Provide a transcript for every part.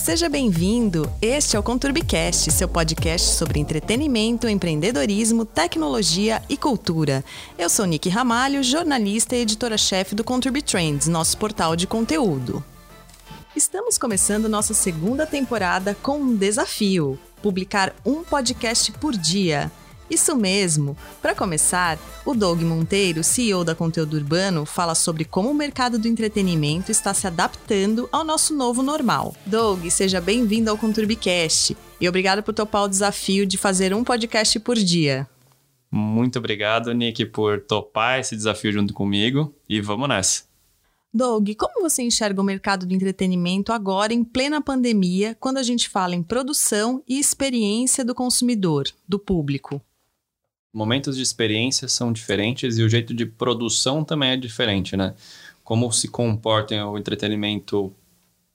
Seja bem-vindo. Este é o Conturbicast, seu podcast sobre entretenimento, empreendedorismo, tecnologia e cultura. Eu sou Nick Ramalho, jornalista e editora-chefe do Conturbi Trends, nosso portal de conteúdo. Estamos começando nossa segunda temporada com um desafio: publicar um podcast por dia. Isso mesmo! Para começar, o Doug Monteiro, CEO da Conteúdo Urbano, fala sobre como o mercado do entretenimento está se adaptando ao nosso novo normal. Doug, seja bem-vindo ao Conturbicast e obrigado por topar o desafio de fazer um podcast por dia. Muito obrigado, Nick, por topar esse desafio junto comigo e vamos nessa. Doug, como você enxerga o mercado do entretenimento agora em plena pandemia, quando a gente fala em produção e experiência do consumidor, do público? Momentos de experiência são diferentes e o jeito de produção também é diferente, né? Como se comporta o entretenimento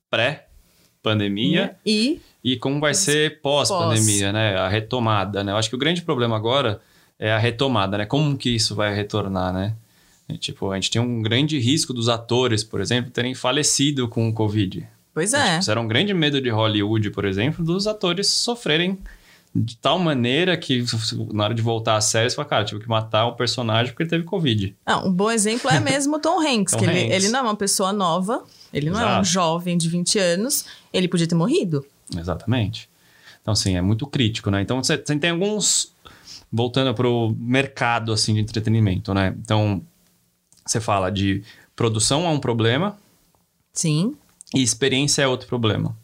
pré-pandemia e, e como vai ser pós-pandemia, pós. né? A retomada, né? Eu acho que o grande problema agora é a retomada, né? Como que isso vai retornar, né? E, tipo, a gente tem um grande risco dos atores, por exemplo, terem falecido com o Covid. Pois é. Tipo, era um grande medo de Hollywood, por exemplo, dos atores sofrerem de tal maneira que na hora de voltar à série, você fala, cara, tive que matar o personagem porque ele teve Covid. um bom exemplo é mesmo Tom Hanks, Tom que Hanks. Ele, ele, não é uma pessoa nova, ele não Exato. é um jovem de 20 anos, ele podia ter morrido. Exatamente. Então, assim, é muito crítico, né? Então, você, tem alguns... Voltando para o mercado, assim, de entretenimento, né? Então, você fala de produção é um problema. Sim. E experiência é outro problema.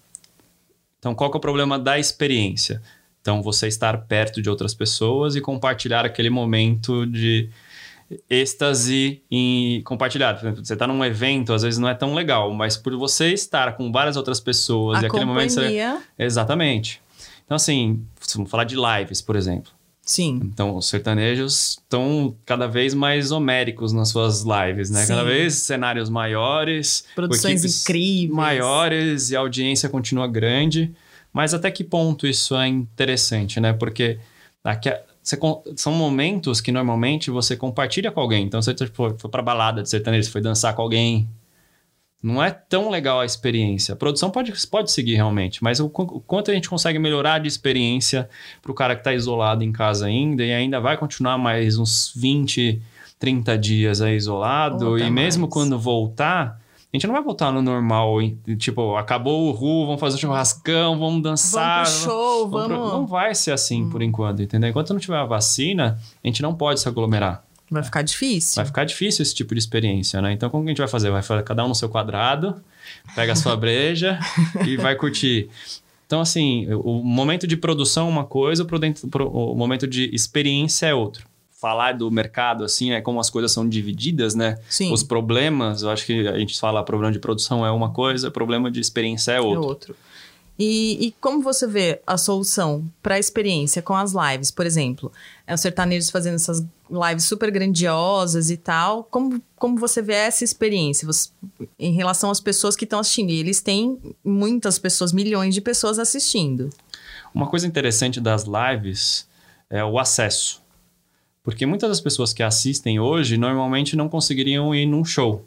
Então, qual é o problema da experiência? Então, você estar perto de outras pessoas e compartilhar aquele momento de êxtase e compartilhar. Você está num evento, às vezes não é tão legal, mas por você estar com várias outras pessoas A e aquele companhia. momento. Você... Exatamente. Então, assim, vamos falar de lives, por exemplo. Sim. Então, os sertanejos estão cada vez mais homéricos nas suas lives, né? Sim. Cada vez cenários maiores, produções incríveis, maiores e a audiência continua grande. Mas até que ponto isso é interessante, né? Porque aqui, você, são momentos que normalmente você compartilha com alguém. Então, você tipo, foi pra balada de sertanejo, foi dançar com alguém. Não é tão legal a experiência. A produção pode, pode seguir realmente, mas o, o quanto a gente consegue melhorar de experiência para o cara que está isolado em casa ainda e ainda vai continuar mais uns 20, 30 dias aí isolado. e mesmo mais. quando voltar, a gente não vai voltar no normal, tipo, acabou o Ru, vamos fazer um churrascão, vamos dançar. Vamos pro show, vamos... vamos... Pro... Não vai ser assim hum. por enquanto, entendeu? Enquanto não tiver a vacina, a gente não pode se aglomerar. Vai ficar difícil. Vai ficar difícil esse tipo de experiência, né? Então, como que a gente vai fazer? Vai fazer cada um no seu quadrado, pega a sua breja e vai curtir. Então, assim, o momento de produção é uma coisa, o momento de experiência é outro falar do mercado, assim, é como as coisas são divididas, né? Sim. Os problemas, eu acho que a gente fala problema de produção é uma coisa, problema de experiência é outro. É outro. E, e como você vê a solução para a experiência com as lives, por exemplo? É o sertanejos fazendo essas lives super grandiosas e tal. Como, como você vê essa experiência você, em relação às pessoas que estão assistindo? E eles têm muitas pessoas, milhões de pessoas assistindo. Uma coisa interessante das lives é o acesso. Porque muitas das pessoas que assistem hoje normalmente não conseguiriam ir num show.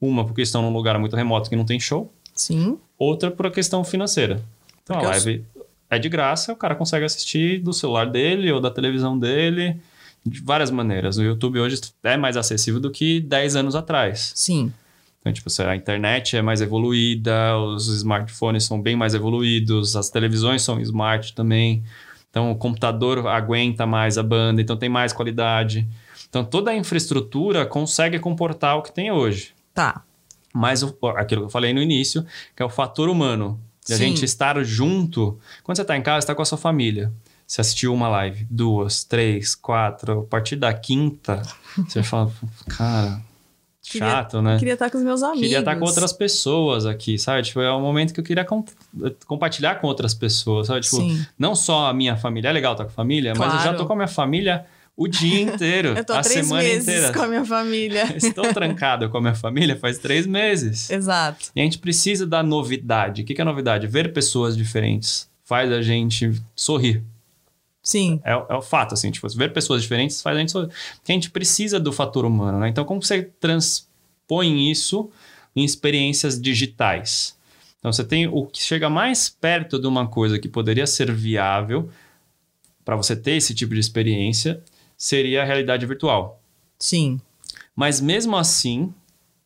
Uma porque estão num lugar muito remoto que não tem show. Sim. Outra por a questão financeira. Então porque a live eu... é de graça, o cara consegue assistir do celular dele ou da televisão dele de várias maneiras. O YouTube hoje é mais acessível do que 10 anos atrás. Sim. Então, tipo, a internet é mais evoluída, os smartphones são bem mais evoluídos, as televisões são smart também. Então, o computador aguenta mais a banda, então tem mais qualidade. Então, toda a infraestrutura consegue comportar o que tem hoje. Tá. Mas o, aquilo que eu falei no início, que é o fator humano. De a gente estar junto. Quando você está em casa, está com a sua família. Você assistiu uma live, duas, três, quatro. A partir da quinta, você fala, cara, Queria, Chato, né? Queria estar com os meus amigos. Queria estar com outras pessoas aqui, sabe? Tipo, é um momento que eu queria comp compartilhar com outras pessoas, sabe? Tipo, Sim. não só a minha família, é legal estar com a família, claro. mas eu já tô com a minha família o dia inteiro. eu tô a três semana meses inteira. com a minha família. Estou trancado com a minha família faz três meses. Exato. E a gente precisa da novidade. O que é novidade? Ver pessoas diferentes faz a gente sorrir. Sim. É, é o fato, assim, tipo, ver pessoas diferentes faz a gente. Porque a gente precisa do fator humano, né? Então, como você transpõe isso em experiências digitais? Então, Então você tem o que chega mais perto de uma coisa que poderia ser viável para você ter esse tipo de experiência seria a realidade virtual. Sim. Mas mesmo assim,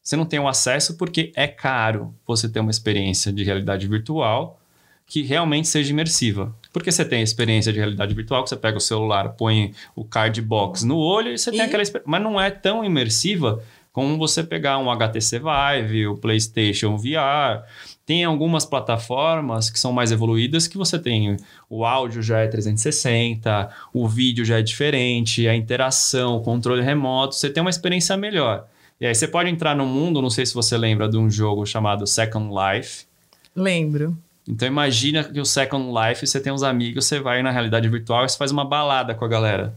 você não tem o acesso porque é caro você ter uma experiência de realidade virtual que realmente seja imersiva. Porque você tem a experiência de realidade virtual, que você pega o celular, põe o card box no olho e você e... tem aquela experiência. Mas não é tão imersiva como você pegar um HTC Vive, o PlayStation VR. Tem algumas plataformas que são mais evoluídas que você tem o áudio já é 360, o vídeo já é diferente, a interação, o controle remoto, você tem uma experiência melhor. E aí você pode entrar no mundo, não sei se você lembra de um jogo chamado Second Life. Lembro. Então imagina que o Second Life, você tem uns amigos, você vai na realidade virtual e você faz uma balada com a galera.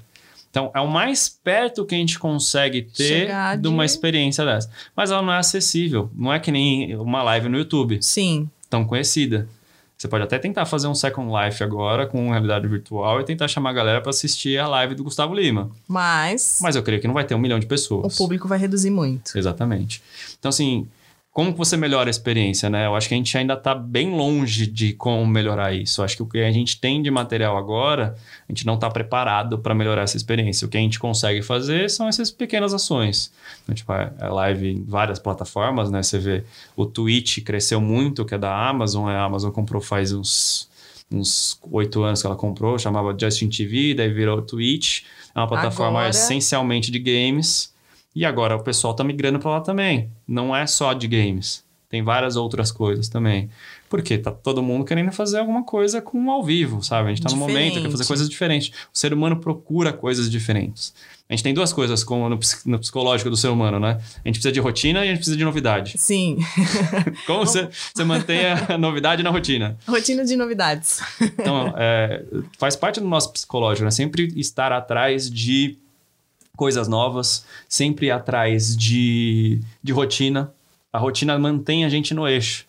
Então é o mais perto que a gente consegue ter de... de uma experiência dessa. Mas ela não é acessível. Não é que nem uma live no YouTube. Sim. Tão conhecida. Você pode até tentar fazer um Second Life agora com realidade virtual e tentar chamar a galera para assistir a live do Gustavo Lima. Mas. Mas eu creio que não vai ter um milhão de pessoas. O público vai reduzir muito. Exatamente. Então, assim, como que você melhora a experiência, né? Eu acho que a gente ainda está bem longe de como melhorar isso. Eu acho que o que a gente tem de material agora, a gente não está preparado para melhorar essa experiência. O que a gente consegue fazer são essas pequenas ações. Então, tipo, é, é live em várias plataformas, né? Você vê o Twitch cresceu muito, que é da Amazon. A Amazon comprou faz uns uns oito anos que ela comprou, chamava Justin TV, daí virou Twitch. É uma plataforma agora... essencialmente de games e agora o pessoal está migrando para lá também. Não é só de games. Tem várias outras coisas também. Porque tá todo mundo querendo fazer alguma coisa com ao vivo, sabe? A gente está no momento, quer fazer coisas diferentes. O ser humano procura coisas diferentes. A gente tem duas coisas como no, no, psicológico do ser humano, né? A gente precisa de rotina e a gente precisa de novidade. Sim. como você, você mantém a novidade na rotina? Rotina de novidades. então, é, faz parte do nosso psicológico, né? Sempre estar atrás de coisas novas, sempre atrás de, de rotina. A rotina mantém a gente no eixo.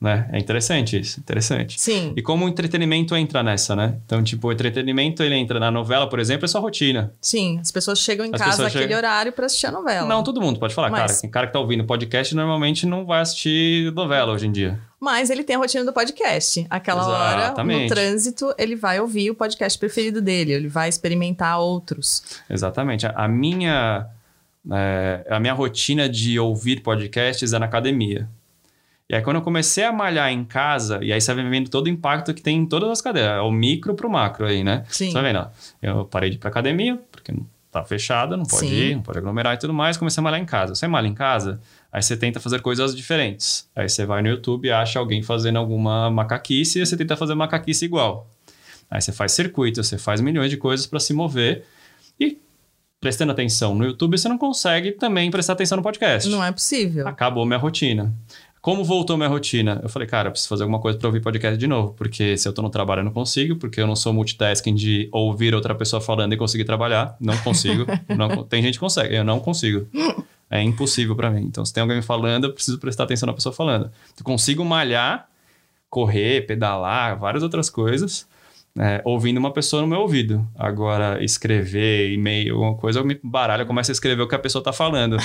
Né? É interessante isso, interessante. Sim. E como o entretenimento entra nessa, né? Então, tipo, o entretenimento, ele entra na novela, por exemplo, é só rotina. Sim, as pessoas chegam em as casa naquele chegam... horário para assistir a novela. Não, todo mundo pode falar, Mas... cara. Tem cara que tá ouvindo podcast normalmente não vai assistir novela hoje em dia. Mas ele tem a rotina do podcast. Aquela Exatamente. hora, no trânsito, ele vai ouvir o podcast preferido dele, ele vai experimentar outros. Exatamente. A minha, é, a minha rotina de ouvir podcasts é na academia. E aí, quando eu comecei a malhar em casa, e aí você vai vendo todo o impacto que tem em todas as cadeiras, é o micro pro macro aí, né? Sim. Você vai vendo, eu parei de ir pra academia, porque tá fechada, não pode Sim. ir, não pode aglomerar e tudo mais, comecei a malhar em casa. Você malha em casa, aí você tenta fazer coisas diferentes. Aí você vai no YouTube acha alguém fazendo alguma macaquice e você tenta fazer macaquice igual. Aí você faz circuito, você faz milhões de coisas para se mover e prestando atenção no YouTube, você não consegue também prestar atenção no podcast. Não é possível. Acabou minha rotina. Como voltou minha rotina? Eu falei, cara, eu preciso fazer alguma coisa para ouvir podcast de novo, porque se eu tô no trabalho eu não consigo, porque eu não sou multitasking de ouvir outra pessoa falando e conseguir trabalhar. Não consigo. não, tem gente que consegue, eu não consigo. É impossível para mim. Então, se tem alguém me falando, eu preciso prestar atenção na pessoa falando. Eu consigo malhar, correr, pedalar, várias outras coisas, é, ouvindo uma pessoa no meu ouvido. Agora, escrever, e-mail, alguma coisa, eu me baralho, eu começo a escrever o que a pessoa está falando.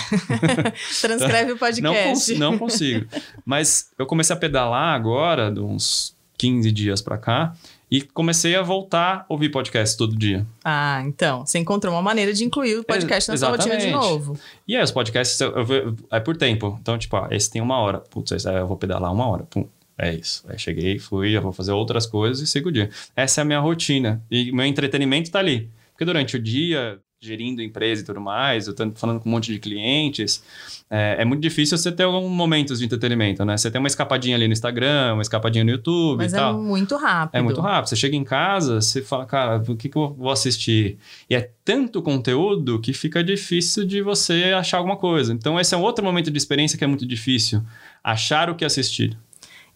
Transcreve o podcast. Não, cons não consigo. Mas eu comecei a pedalar agora, de uns 15 dias para cá, e comecei a voltar a ouvir podcast todo dia. Ah, então. Você encontrou uma maneira de incluir o podcast na sua rotina de novo. E aí, os podcasts eu, eu, é por tempo. Então, tipo, ah, esse tem uma hora. Putz, eu vou pedalar uma hora. Pum. É isso. Aí cheguei, fui, eu vou fazer outras coisas e sigo o dia. Essa é a minha rotina. E meu entretenimento tá ali. Porque durante o dia, gerindo empresa e tudo mais, eu tô falando com um monte de clientes, é, é, muito difícil você ter alguns momentos de entretenimento, né? Você tem uma escapadinha ali no Instagram, uma escapadinha no YouTube Mas e é tal. muito rápido. É muito rápido. Você chega em casa, você fala, cara, o que, que eu vou assistir? E é tanto conteúdo que fica difícil de você achar alguma coisa. Então, esse é um outro momento de experiência que é muito difícil. Achar o que assistir.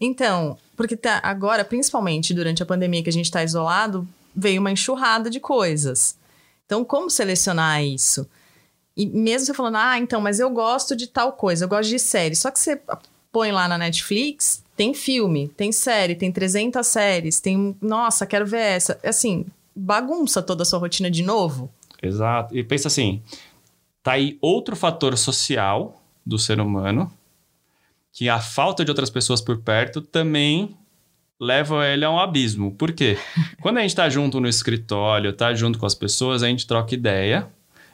Então, porque tá, agora, principalmente durante a pandemia que a gente está isolado, veio uma enxurrada de coisas. Então, como selecionar isso? E mesmo você falando, ah, então, mas eu gosto de tal coisa, eu gosto de série. Só que você põe lá na Netflix, tem filme, tem série, tem 300 séries, tem, nossa, quero ver essa. Assim, bagunça toda a sua rotina de novo. Exato. E pensa assim, tá aí outro fator social do ser humano que a falta de outras pessoas por perto também leva ele a um abismo. Por quê? Quando a gente tá junto no escritório, tá junto com as pessoas, a gente troca ideia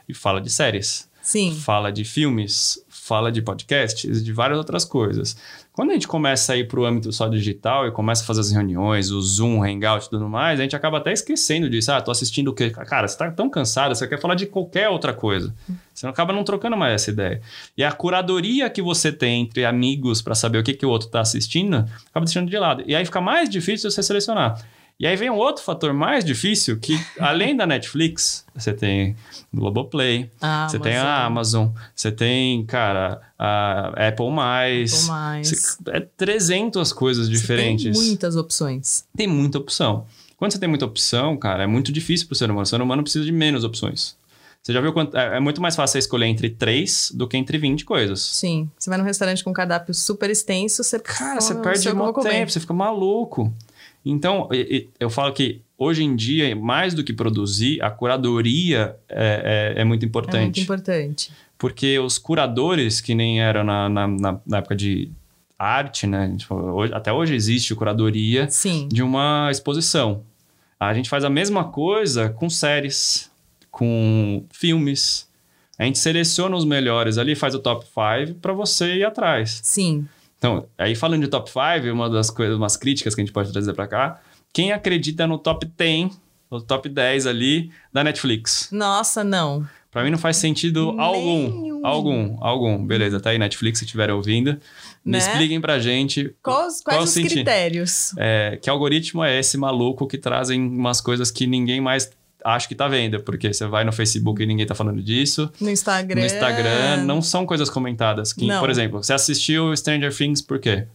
e fala de séries. Sim. Fala de filmes, fala de podcasts, de várias outras coisas. Quando a gente começa a ir para o âmbito só digital e começa a fazer as reuniões, o Zoom, Hangout e tudo mais, a gente acaba até esquecendo disso. Ah, tô assistindo o quê? Cara, você tá tão cansado, você quer falar de qualquer outra coisa. Você acaba não trocando mais essa ideia. E a curadoria que você tem entre amigos para saber o que, que o outro tá assistindo, acaba deixando de lado. E aí fica mais difícil você selecionar. E aí vem um outro fator mais difícil, que além da Netflix, você tem Globoplay, A você tem a Amazon, você tem, cara, a Apple+, Apple mais. você- é 300 coisas diferentes. Tem muitas opções. Tem muita opção. Quando você tem muita opção, cara, é muito difícil pro ser humano. O ser humano precisa de menos opções. Você já viu quanto... É é muito mais fácil você escolher entre 3 do que entre 20 coisas. Sim. Você vai num restaurante com um cardápio super extenso, você Cara, você fala, "Não perde muito vou comer." tempo, você fica maluco. Então, eu falo que hoje em dia, mais do que produzir, a curadoria é, é- é muito É importante. muito importante. Porque os curadores, que nem eram na, na, na- época de arte, né? Hoje- até hoje existe curadoria Sim. de uma exposição. A gente faz a mesma coisa com séries, com filmes. A gente seleciona os melhores ali, faz o top 5 para você ir atrás. Sim. Então, aí falando de top 5, uma das coisas, umas críticas que a gente pode trazer para cá, quem acredita no top 10, o top 10 ali da Netflix? Nossa, não. Pra mim não faz sentido algum. Algum, algum. Beleza, tá aí Netflix se estiverem ouvindo. Me Né? expliquem pra gente Quais, qual quais os sentido. critérios? É, que algoritmo é esse maluco que trazem umas coisas que ninguém mais acha que tá vendo? Porque você vai no Facebook e ninguém tá falando disso. No Instagram. No Instagram não são coisas comentadas. Que, Não. Por exemplo, você assistiu Stranger Things por quê?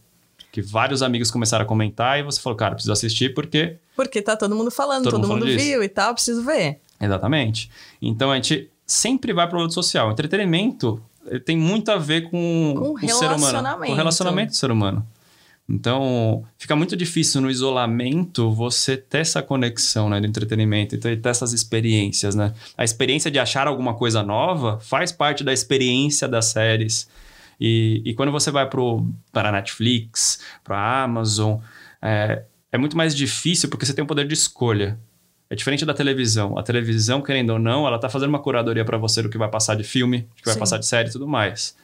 Que vários amigos começaram a comentar e você falou, cara, preciso assistir porque. Porque tá todo mundo falando, Todo todo, mundo mundo, viu e tal, preciso ver. Exatamente. Então a gente sempre vai pro lado social. O entretenimento ele tem muito a ver com, Com o ser humano. relacionamento. Com o relacionamento do ser humano. Então, fica muito difícil no isolamento você ter essa conexão né, do entretenimento, então, e ter essas experiências, né? A experiência de achar alguma coisa nova faz parte da experiência das séries. E, e quando você vai pro, para a Netflix, para a Amazon, é, é muito mais difícil porque você tem o poder de escolha. É diferente da televisão. A televisão, querendo ou não, ela tá fazendo uma curadoria para você do que vai passar de filme, do que vai Sim. passar de série e tudo mais.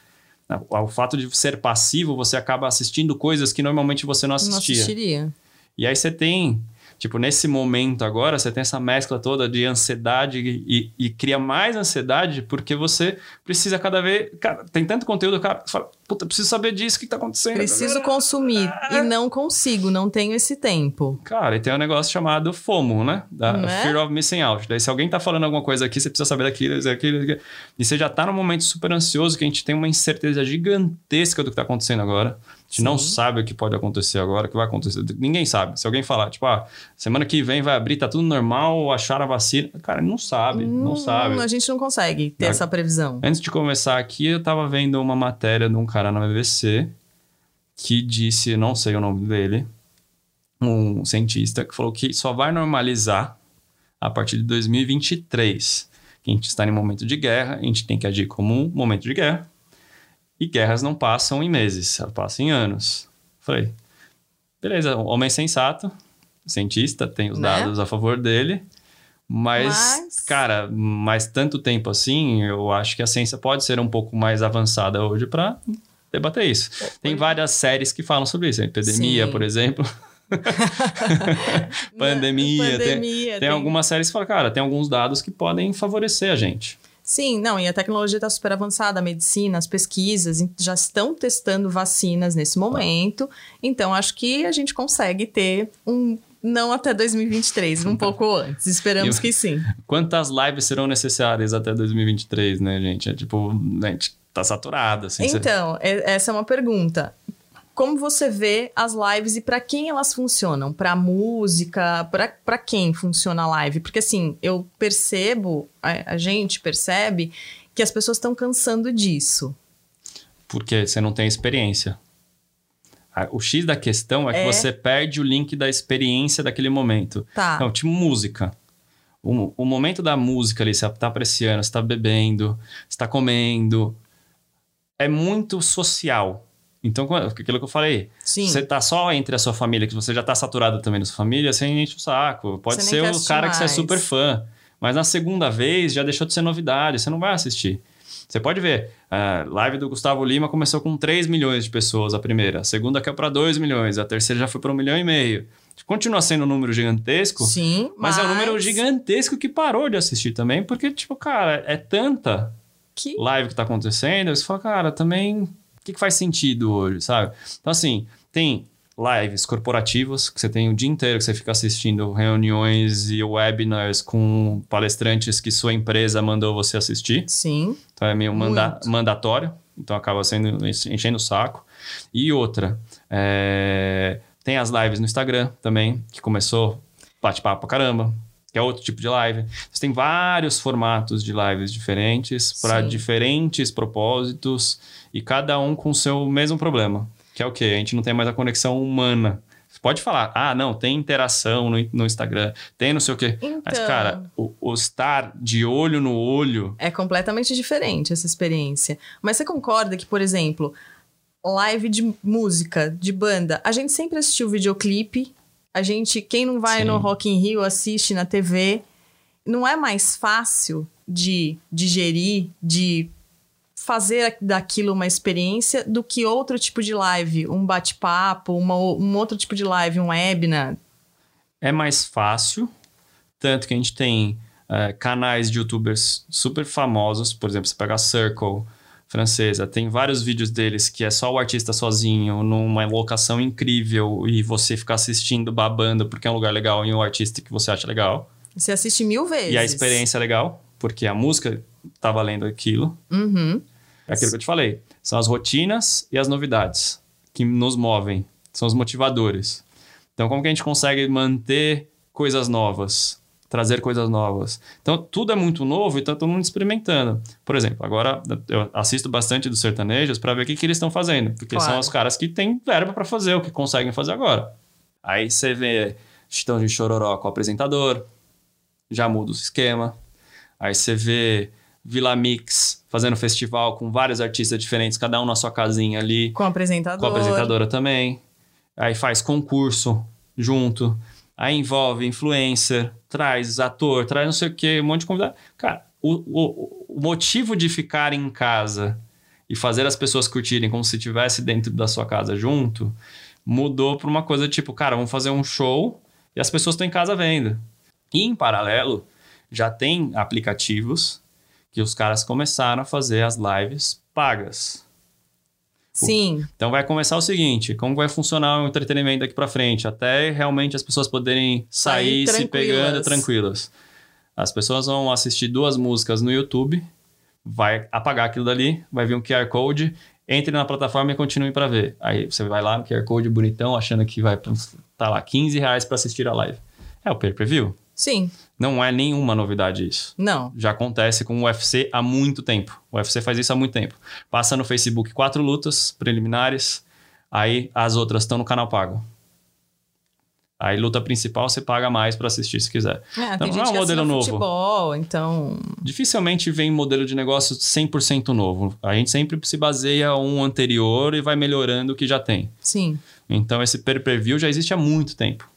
O o fato de ser passivo, você acaba assistindo coisas que normalmente você não Não assistia. assistiria. E aí você tem, tipo, nesse momento agora, você tem essa mescla toda de ansiedade e, e cria mais ansiedade porque você precisa cada vez. Cara, tem tanto conteúdo, cara, fala, puta, preciso saber disso, o que tá acontecendo. Preciso consumir e não consigo, não tenho esse tempo. Cara, e tem um negócio chamado FOMO, né? Da Não é? Fear of Missing Out. Daí, se alguém tá falando alguma coisa aqui, você precisa saber daquilo, isso, aquilo, aquilo. E você já tá num momento super ansioso que a gente tem uma incerteza gigantesca do que tá acontecendo agora. A gente não Sim. sabe o que pode acontecer agora, o que vai acontecer. Ninguém sabe. Se alguém falar, tipo, ah, semana que vem vai abrir, tá tudo normal, acharam a vacina. Cara, não sabe, não, sabe. Hum, A gente não consegue ter Não. essa previsão. Antes de começar aqui, eu tava vendo uma matéria de um cara na BBC que disse, não sei o nome dele, um cientista, que falou que só vai normalizar a partir de 2023. Que a gente está em momento de guerra, a gente tem que agir como um momento de guerra. E guerras não passam em meses, elas passam em anos. Falei, beleza, homem sensato, cientista, tem os Né? dados a favor dele. Mas, Mas- cara, mais tanto tempo assim, eu acho que a ciência pode ser um pouco mais avançada hoje para debater isso. Tem várias séries que falam sobre isso. Epidemia, Sim. por exemplo. Pandemia. tem- Pandemia, Tem, algumas séries que falam, cara, tem alguns dados que podem favorecer a gente. Sim, não, e a tecnologia está super avançada, a medicina, as pesquisas já estão testando vacinas nesse momento. Então, acho que a gente consegue ter um. Não até 2023, um pouco antes. Esperamos Eu- que sim. Quantas lives serão necessárias até 2023, né, gente? É tipo, gente tá saturado, assim. você- Então, é- essa é uma pergunta. Como você vê as lives e para quem elas funcionam? Para música? Para quem funciona a live? Porque assim, eu percebo, a, a gente percebe que as pessoas estão cansando disso. Porque você não tem experiência. O X da questão é que É. você perde o link da experiência daquele momento. Tá. Não, tipo música. O, o momento da música ali, você tá apreciando, você tá bebendo, você tá comendo. É muito social. Então, aquilo que eu falei, Sim. você tá só entre a sua família, que você já tá saturado também da sua família, você enche o saco. Pode Você ser o cara que você é super mais. fã. Mas na segunda vez já deixou de ser novidade, você não vai assistir. Você pode ver, a live do Gustavo Lima começou com 3 milhões de pessoas a primeira, a segunda caiu para 2 milhões, a terceira já foi para 1 milhão e meio. Continua sendo um número gigantesco, Sim, mas, é um número gigantesco que parou de assistir também, porque, tipo, cara, é tanta Que... live que tá acontecendo, você fala, cara, também, o que, que faz sentido hoje, sabe? Então, assim, tem lives corporativas, que você tem o dia inteiro que você fica assistindo reuniões e webinars com palestrantes que sua empresa mandou você assistir. Sim. Então, é meio manda mandatório, então acaba sendo enchendo o saco. E outra, é, tem as lives no Instagram também, que começou bate-papo pra caramba, que é outro tipo de live. Você tem vários formatos de lives diferentes para diferentes propósitos e cada um com o seu mesmo problema, que é o quê? A gente não tem mais a conexão humana. Você pode falar, ah, não, tem interação no, no Instagram, tem não sei o quê. Mas, Então. cara, o, o estar de olho no olho É completamente diferente essa experiência. Mas você concorda que, por exemplo, live de música, de banda, a gente sempre assistiu videoclipe. A gente, quem não vai Sim. no Rock in Rio, assiste na TV. Não é mais fácil de digerir, de fazer daquilo uma experiência do que outro tipo de live, um bate-papo, um outro tipo de live, um webinar. é mais fácil, tanto que a gente tem eh, canais de youtubers super famosos, por exemplo, você pega a Circle francesa, tem vários vídeos deles que é só o artista sozinho, numa locação incrível, e você ficar assistindo, babando, porque é um lugar legal e um artista que você acha legal. Você assiste mil vezes. E a experiência é legal, porque a música tá valendo aquilo. Uhum. É aquilo que eu te falei. São as rotinas e as novidades que nos movem. São os motivadores. Então, como que a gente consegue manter coisas novas? Trazer coisas novas. Então, tudo é muito novo e tá todo mundo experimentando. Por exemplo, agora eu assisto bastante dos sertanejos para ver o que, que eles estão fazendo. Porque Claro. são os caras que têm verba para fazer o que conseguem fazer agora. Aí você vê Chitão de Chororó com o apresentador, já muda o esquema. Aí você vê Vila Mix fazendo festival com vários artistas diferentes, cada um na sua casinha ali, Com apresentador. com a apresentadora também. Aí faz concurso junto. Aí envolve influencer, traz ator, traz não sei o que, um monte de convidado. Cara, o, o, o motivo de ficar em casa e fazer as pessoas curtirem como se estivesse dentro da sua casa junto mudou para uma coisa tipo, cara, vamos fazer um show e as pessoas estão em casa vendo. E em paralelo, já tem aplicativos que os caras começaram a fazer as lives pagas. Sim. Então vai começar o seguinte, como vai funcionar o entretenimento daqui para frente, até realmente as pessoas poderem sair, Sair se pegando tranquilas. As pessoas vão assistir duas músicas no YouTube, vai apagar aquilo dali, vai vir um QR Code, entre na plataforma e continue para ver. Aí você vai lá no QR Code bonitão, achando que vai tá lá 15 reais para assistir a live. É o pay-per-view. Sim. Não é nenhuma novidade isso Não. já acontece com o UFC há muito tempo. O UFC faz isso há muito tempo. Passa no Facebook quatro lutas preliminares, aí as outras estão no canal pago. Aí luta principal você paga mais para assistir se quiser. É, Então, não é um modelo novo. futebol, então... Dificilmente vem modelo de negócio 100% novo. A gente sempre se baseia um anterior e vai melhorando o que já tem. Sim. Então esse pay-per-view já existe há muito tempo.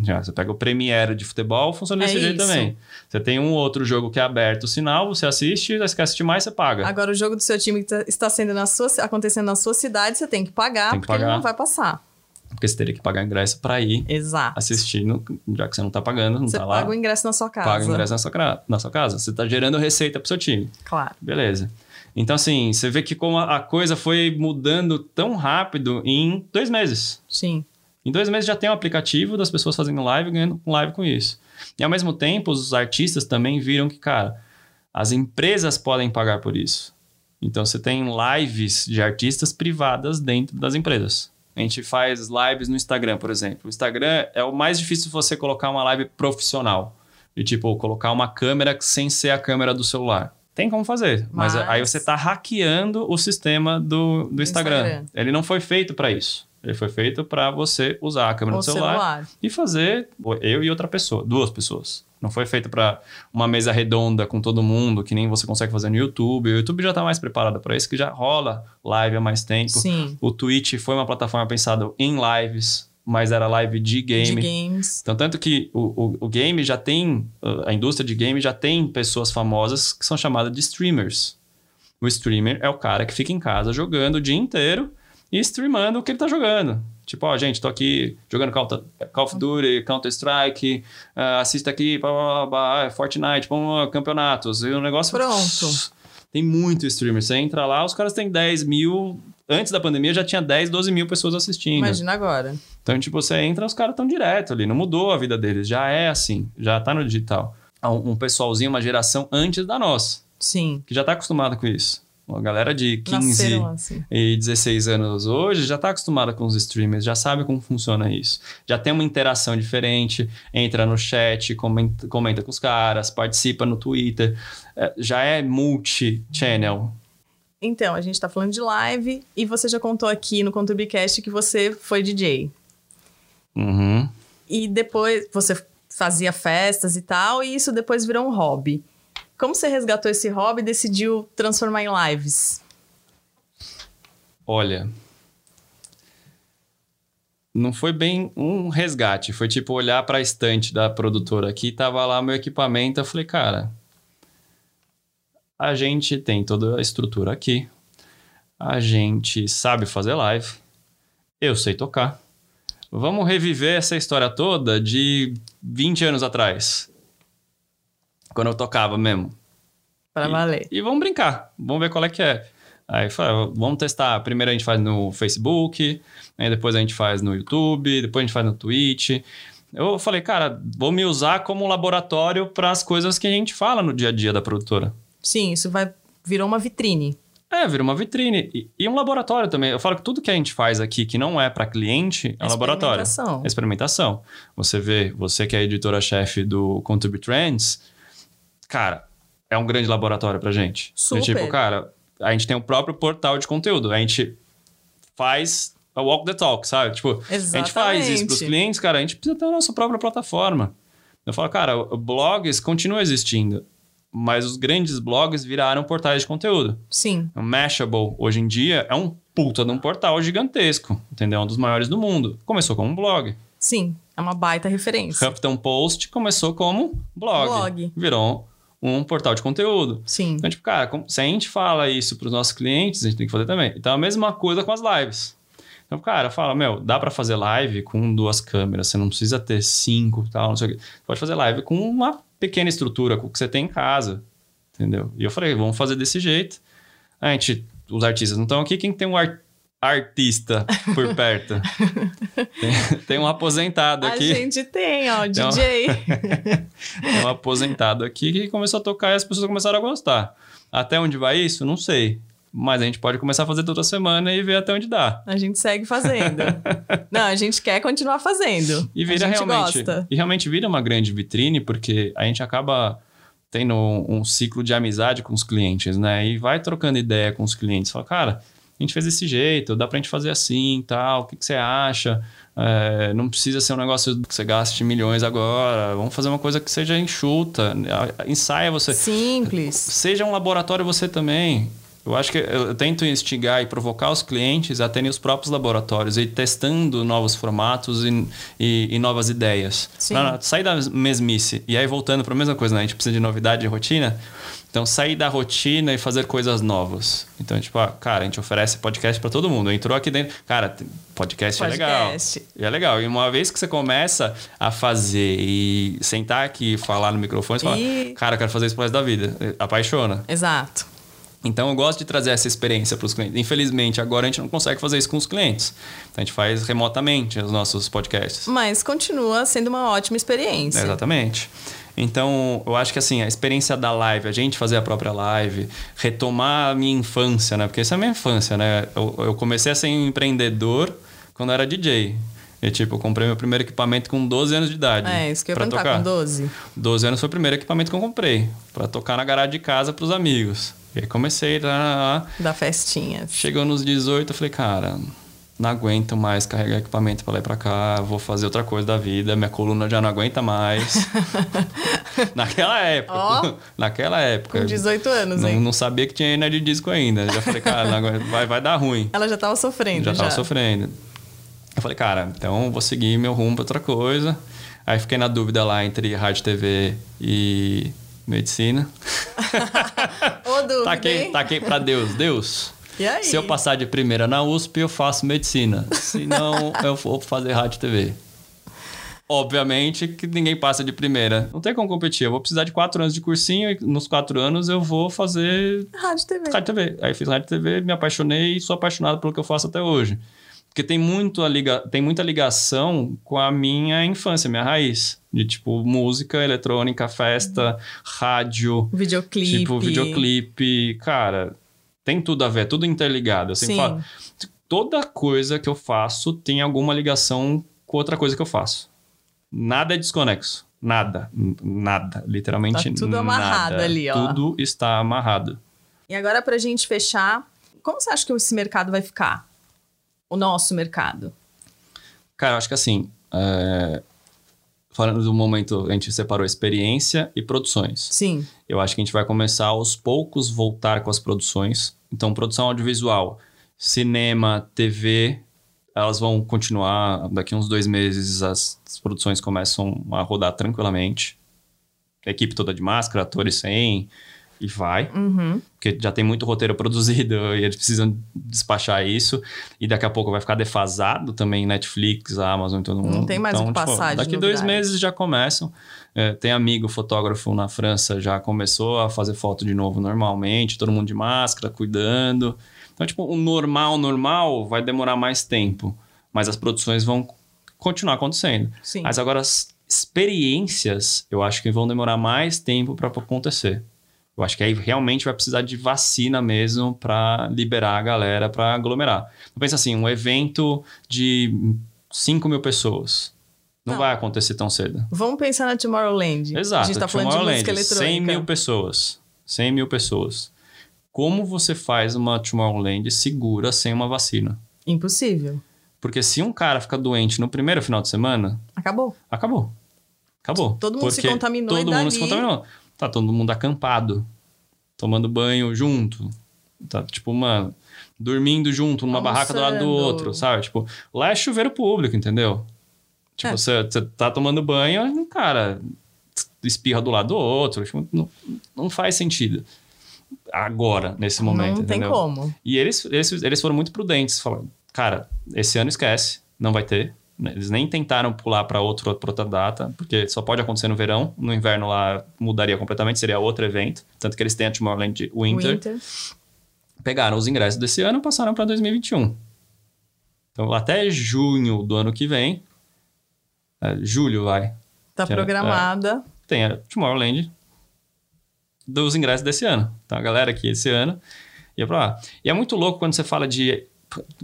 Já, você pega o Premiere de futebol, funciona É desse jeito isso. também. Você tem um outro jogo que é aberto o sinal, você assiste, você quer assistir mais, você paga. Agora, o jogo do seu time que tá- está sendo na sua, acontecendo na sua cidade, você tem que pagar, Tem que porque ele pagar. não vai passar. Porque você teria que pagar ingresso para ir Exato. assistir, no- já que você não tá pagando, não Você tá lá. paga o ingresso na sua casa. Paga o ingresso na sua, na sua casa. Você tá gerando receita pro seu time. Claro. Beleza. Então, assim, você vê que como a coisa foi mudando tão rápido em dois meses. Sim. Em dois meses já tem um aplicativo das pessoas fazendo live e ganhando live com isso. E ao mesmo tempo, os artistas também viram que, cara, as empresas podem pagar por isso. Então você tem lives de artistas privadas dentro das empresas. A gente faz lives no Instagram, por exemplo. O Instagram é o mais difícil você colocar uma live profissional. De tipo, colocar uma câmera sem ser a câmera do celular. Tem como fazer, mas, Mas- aí você está hackeando o sistema do, do Instagram. Instagram. Ele não foi feito para isso. Ele foi feito para você usar a câmera O do celular, celular. e fazer eu e outra pessoa, duas pessoas. Não foi feito para uma mesa redonda com todo mundo, que nem você consegue fazer no YouTube. O YouTube já tá mais preparado para isso, que já rola live há mais tempo. Sim. O Twitch foi uma plataforma pensada em lives, mas era live de game. De games. Então, tanto que o, o, o game já tem, a indústria de game já tem pessoas famosas que são chamadas de streamers. O streamer é o cara que fica em casa jogando o dia inteiro e streamando o que ele tá jogando. Tipo, ó, gente, tô aqui jogando Call, Call of Duty, Counter-Strike, uh, assista aqui, blá, blá, blá, blá, Fortnite, pô, campeonatos. E o negócio... Pronto. Tem muito streamer. Você entra lá, os caras têm 10 mil... Antes da pandemia já tinha 10, 12 mil pessoas assistindo. Imagina agora. Então, tipo, você entra, os caras estão direto ali, não mudou a vida deles, já é assim, já tá no digital. Há Um, pessoalzinho, uma geração antes da nossa, Sim. que já tá acostumada com isso. Uma galera de 15 Nasceram assim. e 16 anos hoje já tá acostumada com os streamers, já sabe como funciona isso. Já tem uma interação diferente, entra no chat, comenta, comenta com os caras, participa no Twitter, é, já é multi-channel. Então, a gente tá falando de live e você já contou aqui no Conturbicast que você foi DJ. Uhum. E depois você fazia festas e tal, e isso depois virou um hobby. Como você resgatou esse hobby e decidiu transformar em lives? Olha. Não foi bem um resgate, foi tipo olhar para a estante da produtora aqui, tava lá meu equipamento, eu falei, cara, a gente tem toda a estrutura aqui. A gente sabe fazer live. Eu sei tocar. Vamos reviver essa história toda de 20 anos atrás. Quando eu tocava mesmo. Para E- valer. E vamos brincar, vamos ver qual é que é. Aí falei, vamos testar. Primeiro a gente faz no Facebook, aí depois a gente faz no YouTube, depois a gente faz no Twitch. Eu falei, cara, vou me usar como laboratório para as coisas que a gente fala no dia a dia da produtora. Sim, isso vai virou uma vitrine. É, vira uma vitrine. E, e um laboratório também. Eu falo que tudo que a gente faz aqui que não é para cliente é um laboratório. Experimentação. Experimentação. Você vê, você que é editora-chefe do Contribute Trends, cara, é um grande laboratório pra gente. Super. Tipo, cara, a gente tem o próprio portal de conteúdo. A gente faz a walk the talk, sabe? Tipo, a gente faz isso pros Exatamente. clientes, cara, a gente precisa ter a nossa própria plataforma. Eu falo, cara, blogs continuam existindo, mas os grandes blogs viraram portais de conteúdo. Sim, O Mashable, hoje em dia, é um puta de um portal gigantesco, entendeu? É um dos maiores do mundo. Começou como um blog. sim. É uma baita referência. Huffington Post começou como blog. Blog. Virou um portal de conteúdo. Sim. Então, tipo, cara, se a gente fala isso para os nossos clientes, a gente tem que fazer também. Então, a mesma coisa com as lives. Então, cara, fala, meu, dá para fazer live com duas câmeras, você não precisa ter cinco e tal, não sei o quê. Você pode fazer live com uma pequena estrutura, com o que você tem em casa, entendeu? E eu falei, vamos fazer desse jeito. A gente, os artistas não estão aqui, quem tem um ar- artista por perto? tem, tem um aposentado A aqui. gente tem, ó, Então- DJ. Tem um aposentado aqui que começou a tocar e as pessoas começaram a gostar. Até onde vai isso? Não sei. Mas a gente pode começar a fazer toda semana e ver até onde dá. A gente segue fazendo. Não, a gente quer continuar fazendo. E vira a gente realmente. gosta. E realmente vira uma grande vitrine, porque a gente acaba tendo um, um ciclo de amizade com os clientes, né? E vai trocando ideia com os clientes. Fala, cara, a gente fez desse jeito, dá pra gente fazer assim tal. O que, que você acha? É, não precisa ser um negócio que você gaste milhões agora. Vamos fazer uma coisa que seja enxuta. Ensaia você. Simples. seja um laboratório você também. Eu acho que eu tento instigar e provocar os clientes a terem os próprios laboratórios e ir testando novos formatos e, e- e novas ideias. Pra sair da mesmice. E aí, voltando para a mesma coisa, né? a gente precisa de novidade e rotina. Então, sair da rotina e fazer coisas novas. Então, tipo, ah, cara, a gente oferece podcast para todo mundo. Entrou aqui dentro. Cara, tem- podcast, é legal. Podcast. E é legal. E uma vez que você começa a fazer e sentar aqui e falar no microfone, você fala, E- cara, eu quero fazer isso pro resto da vida. Apaixona. Exato. Então eu gosto de trazer essa experiência para os clientes. Infelizmente, agora a gente não consegue fazer isso com os clientes. Então a gente faz remotamente os nossos podcasts. Mas continua sendo uma ótima experiência. Exatamente. Então, eu acho que assim, a experiência da live, a gente fazer a própria live, retomar a minha infância, né? Porque essa é a minha infância, né? Eu, eu comecei a ser um empreendedor quando eu era DJ. E, tipo, eu comprei meu primeiro equipamento com 12 anos de idade. É, isso que eu ia perguntar, tocar. com 12. 12 anos foi o primeiro equipamento que eu comprei. para tocar na garagem de casa pros amigos. E aí comecei, tá. Da festinha. Chegou nos 18, eu falei, cara, não aguento mais carregar equipamento para lá e para cá, vou fazer outra coisa da vida, minha coluna já não aguenta mais. naquela época, Ó. naquela época. Com 18 anos, não, hein? não sabia que tinha hernia de disco ainda. Já falei, cara, não aguento, vai, vai dar ruim. Ela já tava sofrendo. Já Já, tava sofrendo. Eu falei, cara, então vou seguir meu rumo pra outra coisa. Aí fiquei na dúvida lá entre rádio, TV e medicina. Ô, Taquei, hein? taquei pra Deus. Deus, E aí? se eu passar de primeira na USP, eu faço medicina. Se não, eu vou fazer rádio e TV. Obviamente que ninguém passa de primeira. Não tem como competir. Eu vou precisar de quatro anos de cursinho e nos quatro anos eu vou fazer Rádio TV. rádio TV. Aí fiz rádio TV, me apaixonei e sou apaixonado pelo que eu faço até hoje. Porque tem, muito a liga... tem muita ligação com a minha infância, minha raiz. De tipo, música, eletrônica, festa, rádio, Videoclipe. tipo, videoclipe. Cara, tem tudo a ver, tudo interligado. Eu sempre Sim. falo, toda coisa que eu faço tem alguma ligação com outra coisa que eu faço. Nada é desconexo. Nada. Nada. Literalmente Tá tudo amarrado nada. ali, ó. Tudo está amarrado. E agora, pra gente fechar, como você acha que esse mercado vai ficar? O nosso mercado. Cara, eu acho que assim, é, falando do momento, a gente separou experiência e produções. Sim. Eu acho que a gente vai começar aos poucos voltar com as produções. Então, produção audiovisual, cinema, TV, elas vão continuar. Daqui uns dois meses as, as produções começam a rodar tranquilamente. A equipe toda de máscara, atores sem, e vai. Uhum. Porque já tem muito roteiro produzido e eles precisam despachar isso. E daqui a pouco vai ficar defasado também Netflix, Amazon e todo mundo. Não tem mais o que passar de Daqui dois meses já começam. É, tem amigo fotógrafo na França, já começou a fazer foto de novo normalmente, todo mundo de máscara, cuidando. Então, tipo, o normal, normal vai demorar mais tempo. Mas as produções vão continuar acontecendo. Sim. Mas agora, as experiências, eu acho que vão demorar mais tempo para acontecer. Eu acho que aí realmente vai precisar de vacina mesmo para liberar a galera para aglomerar. Então, pensa assim, um evento de 5 mil pessoas. Não, Não. vai acontecer tão cedo. Vamos pensar na Tomorrowland. Exato. A gente tá falando de música eletrônica. 100 mil pessoas. 100 mil pessoas. Como você faz uma Tomorrowland segura sem uma vacina? Impossível. Porque se um cara fica doente no primeiro final de semana, Acabou. acabou. Acabou. Todo mundo se Porque contaminou Todo e mundo se dali- contaminou. Tá todo mundo acampado, tomando banho junto. Tá, tipo, mano, dormindo junto numa barraca do lado do Almoçando. outro, sabe? Tipo, lá é chuveiro público, entendeu? Tipo, É. você você tá tomando banho, cara, espirra do lado do outro. Tipo, não, não faz sentido. Agora, nesse momento, não tem entendeu? como. E eles, eles, eles foram muito prudentes, falando, cara, esse ano esquece, não vai ter. Eles nem tentaram pular para outra data, porque só pode acontecer no verão. No inverno lá mudaria completamente, seria outro evento. Tanto que eles têm a Tomorrowland Winter. Winter. Pegaram os ingressos desse ano e passaram para 2021. Então, até junho do ano que vem, é, julho vai, Tá era- programada. tem a Tomorrowland dos ingressos desse ano. Então, a galera aqui esse ano ia pra lá. E é muito louco quando você fala de...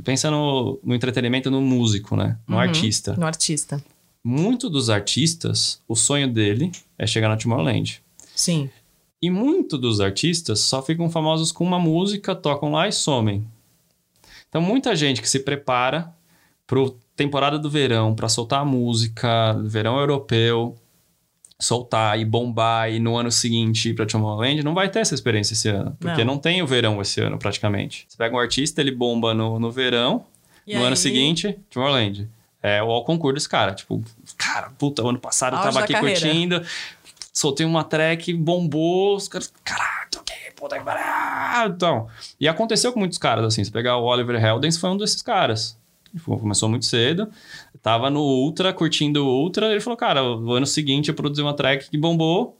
Pensa no, no entretenimento, no músico, né? No Uhum. artista. No artista. Muito dos artistas, o sonho dele é chegar na Tomorrowland. Sim. E muito dos artistas só ficam famosos com uma música, tocam lá e somem. Então, muita gente que se prepara pro temporada do verão, para soltar a música, verão europeu, soltar e bombar e no ano seguinte ir pra Tomorrowland, não vai ter essa experiência esse ano. Porque Não. não, tem o verão esse ano, praticamente. Você pega um artista, ele bomba no, no verão, E no aí- ano seguinte, Tomorrowland. É o ao concurso desse cara. Tipo, cara, puta, o ano passado eu tava aqui carreira. curtindo, soltei uma track, bombou, os caras, caralho, toquei, puta que pariu. Então, e aconteceu com muitos caras, assim. Se pegar o Oliver Heldens, foi um desses caras. Tipo, começou muito cedo, tava no Ultra, curtindo o Ultra, ele falou, cara, o ano seguinte eu produzi uma track que bombou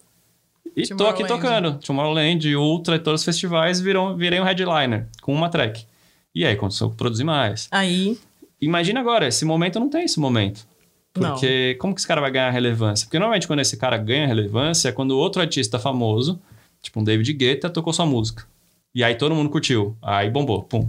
e tô aqui tocando. Tomorrowland, Ultra e todos os festivais viram, virei um headliner com uma track. E aí, começou a produzir mais. Aí, Imagina agora, esse momento não tem esse momento. Não. Porque como que esse cara vai ganhar relevância? Porque normalmente quando esse cara ganha relevância é quando outro artista famoso, tipo um David Guetta, tocou sua música. E aí todo mundo curtiu. Aí bombou, pum.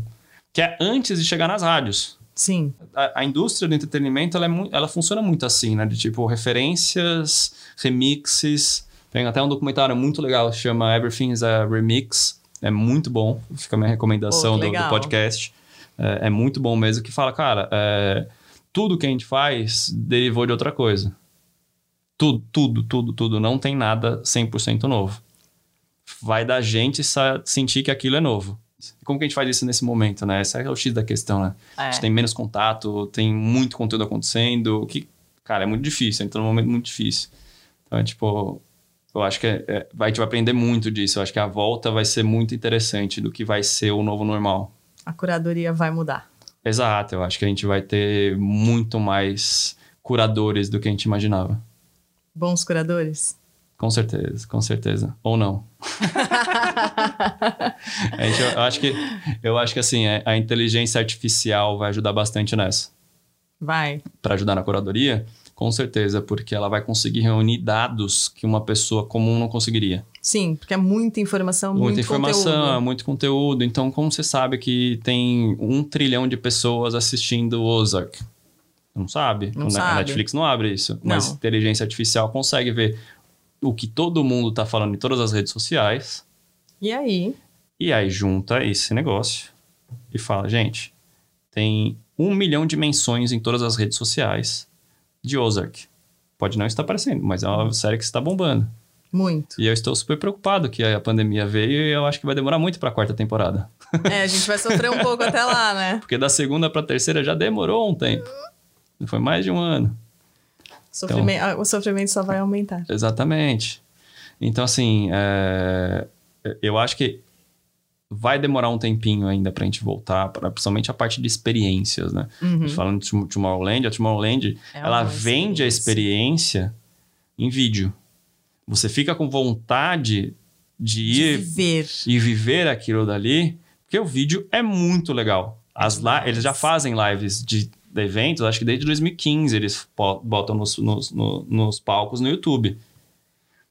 Que é antes de chegar nas rádios. Sim. A, a indústria do entretenimento, ela, é mu- ela funciona muito assim, né? De tipo, referências, remixes. Tem até um documentário muito legal, que chama Everything is a Remix. É muito bom. Fica a minha recomendação Pô, do- do, podcast. é, é muito bom mesmo, que fala, cara, é, tudo que a gente faz derivou de outra coisa. Tudo, tudo, tudo, tudo. Não tem nada 100% novo. Vai da gente sentir que aquilo é novo. Como que a gente faz isso nesse momento, né? Esse é o X da questão, né? É. A gente tem menos contato, tem muito conteúdo acontecendo, que, cara, é muito difícil, a gente tá num momento muito difícil. Então, é, tipo, eu acho que é, é, a gente vai aprender muito disso. Eu acho que a volta vai ser muito interessante do que vai ser o novo normal. A curadoria vai mudar. Exato, eu acho que a gente vai ter muito mais curadores do que a gente imaginava. Bons curadores? Com certeza, com certeza. Ou não. gente, eu, acho que, eu acho que assim, é, a inteligência artificial vai ajudar bastante nessa. Vai. Para ajudar na curadoria, com certeza, porque ela vai conseguir reunir dados que uma pessoa comum não conseguiria. Sim, porque é muita informação, muita muito informação, conteúdo. é muito conteúdo. Então, como você sabe que tem um trilhão de pessoas assistindo Ozark? Não sabe. Não a sabe. Netflix não abre isso. Não. Mas inteligência artificial consegue ver o que todo mundo está falando em todas as redes sociais. E aí? E aí junta esse negócio e fala, gente, tem um milhão de menções em todas as redes sociais de Ozark. Pode não estar aparecendo, mas é uma série que está bombando. Muito. E eu estou super preocupado que a pandemia veio e eu acho que vai demorar muito para a quarta temporada. É, a gente vai sofrer um pouco até lá, né? Porque da segunda para a terceira já demorou um tempo. Foi mais de um ano. Sofrimento, então, o sofrimento só vai aumentar. Exatamente. Então, assim, é, eu acho que vai demorar um tempinho ainda pra gente voltar, pra, principalmente a parte de experiências, né? Uhum. Falando de Tomorrowland, a Tomorrowland, É ela vende a experiência em vídeo. Você fica com vontade de De ir viver. e viver aquilo dali, porque o vídeo é muito legal. As li- eles já fazem lives de, de eventos, acho que desde 2015 eles botam nos, nos, no- nos palcos no YouTube.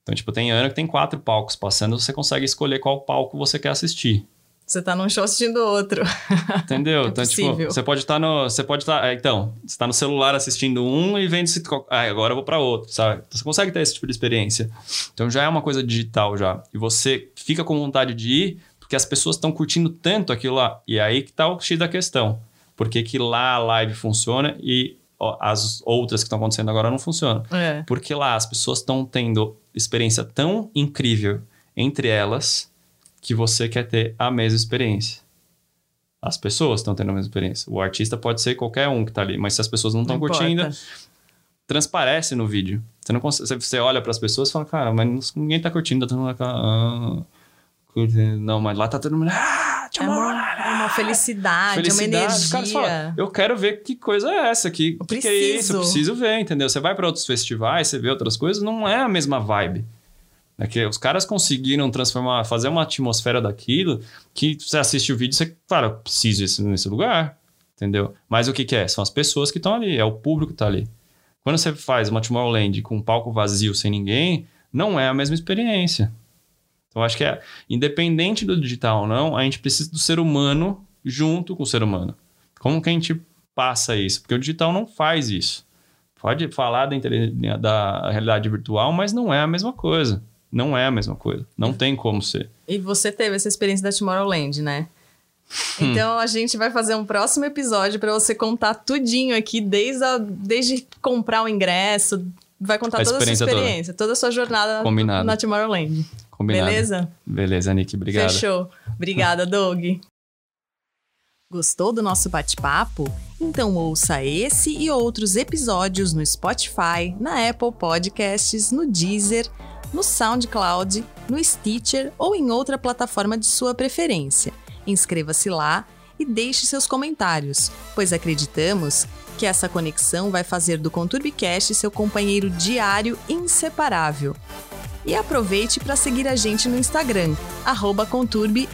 Então, tipo, tem ano que tem quatro palcos passando, você consegue escolher qual palco você quer assistir. Você tá num show assistindo outro. Entendeu? É então, tipo, possível. você pode estar no. Você pode estar. é, então, você tá no celular assistindo um e vendo se. Ah, agora eu vou para outro, sabe? Então, você consegue ter esse tipo de experiência. Então já é uma coisa digital já. E você fica com vontade de ir, porque as pessoas estão curtindo tanto aquilo lá. E é aí que tá o X da questão. Por que, que lá a live funciona e ó, as outras que estão acontecendo agora não funcionam? É. Porque lá as pessoas estão tendo experiência tão incrível entre elas que você quer ter a mesma experiência. As pessoas estão tendo a mesma experiência. O artista pode ser qualquer um que tá ali, mas se as pessoas não estão curtindo, importa. transparece no vídeo. Você não consegue, você- olha para as pessoas e fala, cara, mas ninguém tá curtindo, tá todo mundo ah, não, mas lá tá todo mundo, ah, É uma, é uma felicidade, é uma energia. Os caras falam, eu quero ver que coisa é essa aqui. Eu que, que é isso? Eu preciso. ver, entendeu? Você vai para outros festivais, você vê outras coisas, não é a mesma vibe. É que os caras conseguiram transformar, fazer uma atmosfera daquilo que você assiste o vídeo e você, cara, eu preciso desse, nesse lugar, entendeu? Mas o que, que é? São as pessoas que estão ali, é o público que tá ali. Quando você faz uma Tomorrowland com um palco vazio sem ninguém, não é a mesma experiência. Então, acho que é, independente do digital ou não, a gente precisa do ser humano junto com o ser humano. Como que a gente passa isso? Porque o digital não faz isso. Pode falar da, da realidade virtual, mas não é a mesma coisa. Não é a mesma coisa. Não tem como ser. E você teve essa experiência da Tomorrowland, né? Hum. Então a gente vai fazer um próximo episódio pra você contar tudinho aqui, desde, a- desde comprar o ingresso, vai contar A toda a sua experiência toda. toda a sua jornada Combinado. na Tomorrowland. Combinado. Beleza? Beleza, Nick. Obrigado. Fechou. Obrigada, Doug. Gostou do nosso bate-papo? Então ouça esse e outros episódios no Spotify, na Apple Podcasts, no Deezer, no SoundCloud, no Stitcher ou em outra plataforma de sua preferência. Inscreva-se lá e deixe seus comentários, pois acreditamos que essa conexão vai fazer do Conturbicast seu companheiro diário inseparável. E aproveite para seguir a gente no Instagram, arroba conturbe__.